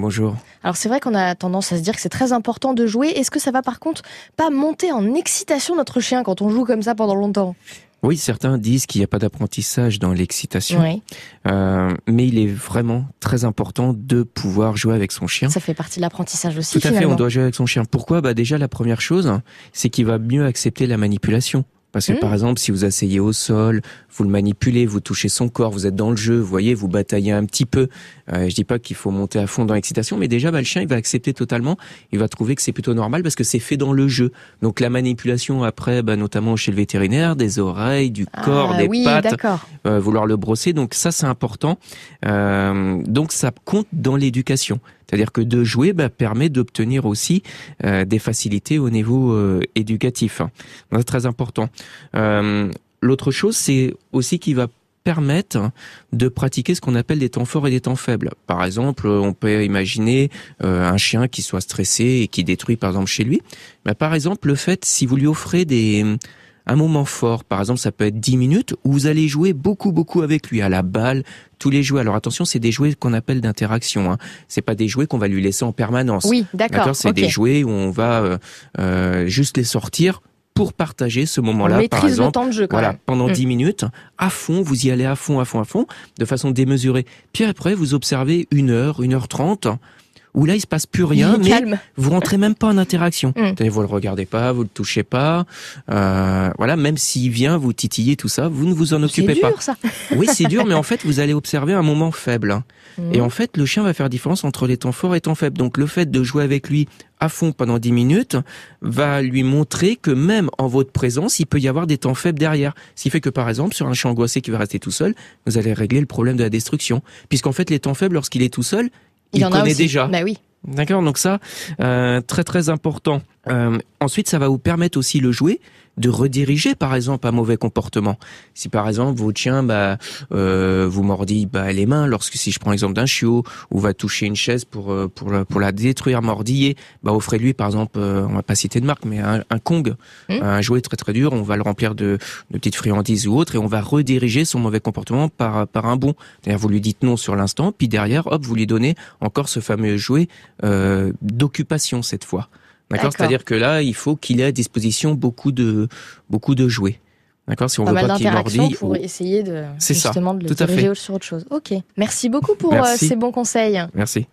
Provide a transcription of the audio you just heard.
Bonjour. Alors c'est vrai qu'on a tendance à se dire que c'est très important de jouer. Est-ce que ça va par contre pas monter en excitation notre chien quand on joue comme ça pendant longtemps? Oui, certains disent qu'il n'y a pas d'apprentissage dans l'excitation, euh, mais il est vraiment très important de pouvoir jouer avec son chien. Ça fait partie de l'apprentissage aussi. Tout à fait, on doit jouer avec son chien. Pourquoi? Bah déjà la première chose, c'est qu'il va mieux accepter la manipulation. Parce que par mmh. exemple, si vous asseyez au sol, vous le manipulez, vous touchez son corps, vous êtes dans le jeu, vous voyez, vous bataillez un petit peu. Euh, je dis pas qu'il faut monter à fond dans l'excitation, mais déjà, bah, le chien, il va accepter totalement. Il va trouver que c'est plutôt normal parce que c'est fait dans le jeu. Donc la manipulation après, bah, notamment chez le vétérinaire, des oreilles, du ah corps, des pattes, euh, vouloir le brosser. Donc ça, c'est important. Euh, donc ça compte dans l'éducation. C'est-à-dire que de jouer bah, permet d'obtenir aussi euh, des facilités au niveau euh, éducatif. C'est très important. Euh, l'autre chose, c'est aussi qu'il va permettre de pratiquer ce qu'on appelle des temps forts et des temps faibles. Par exemple, on peut imaginer un chien qui soit stressé et qui détruit par exemple chez lui. Mais par exemple, le fait, si vous lui offrez des un moment fort, par exemple, ça peut être 10 minutes où vous allez jouer beaucoup, beaucoup avec lui, à la balle, tous les jouets. Alors attention, c'est des jouets qu'on appelle d'interaction. Hein. C'est pas des jouets qu'on va lui laisser en permanence. Oui, d'accord. C'est des jouets où on va euh, euh, juste les sortir pour partager ce moment-là, par exemple. Le temps de jeu, voilà, pendant 10 mm. minutes, à fond, vous y allez à fond, à fond, à fond, de façon démesurée. Puis après, vous observez une heure, une heure trente, où là il se passe plus rien, mais calme. vous rentrez même pas en interaction. Mm. Vous le regardez pas, vous le touchez pas, euh, voilà. Même s'il vient vous titiller tout ça, vous ne vous en occupez dur, pas. Ça. oui, c'est dur, mais en fait vous allez observer un moment faible. Hein. Mm. Et en fait le chien va faire différence entre les temps forts et temps faibles. Donc le fait de jouer avec lui à fond pendant 10 minutes va lui montrer que même en votre présence, il peut y avoir des temps faibles derrière. Ce qui fait que par exemple, sur un chien angoissé qui va rester tout seul, vous allez régler le problème de la destruction. Puisqu'en fait, les temps faibles, lorsqu'il est tout seul, il, connaît déjà. Bah oui. D'accord, donc ça, euh, très très important. Euh, ensuite, ça va vous permettre aussi le jouer de rediriger, par exemple, un mauvais comportement. Si par exemple votre chien bah, euh, vous mordit bah, les mains, lorsque si je prends l'exemple d'un chiot, ou va toucher une chaise pour euh, pour la, pour la détruire, mordiller, bah offrez-lui par exemple, euh, on va pas citer de marque, mais un, un Kong, mmh. un jouet très très dur, on va le remplir de, de petites friandises ou autres, et on va rediriger son mauvais comportement par par un bon. D'ailleurs, vous lui dites non sur l'instant, puis derrière, hop, vous lui donnez encore ce fameux jouet euh, d'occupation cette fois. D'accord C'est-à-dire que là, il faut qu'il ait à disposition beaucoup de, beaucoup de jouets. D'accord Si on veut pas qu'il mordille. pour essayer de, justement de le diriger sur autre chose. Ok. Merci beaucoup pour euh, ces bons conseils. Merci.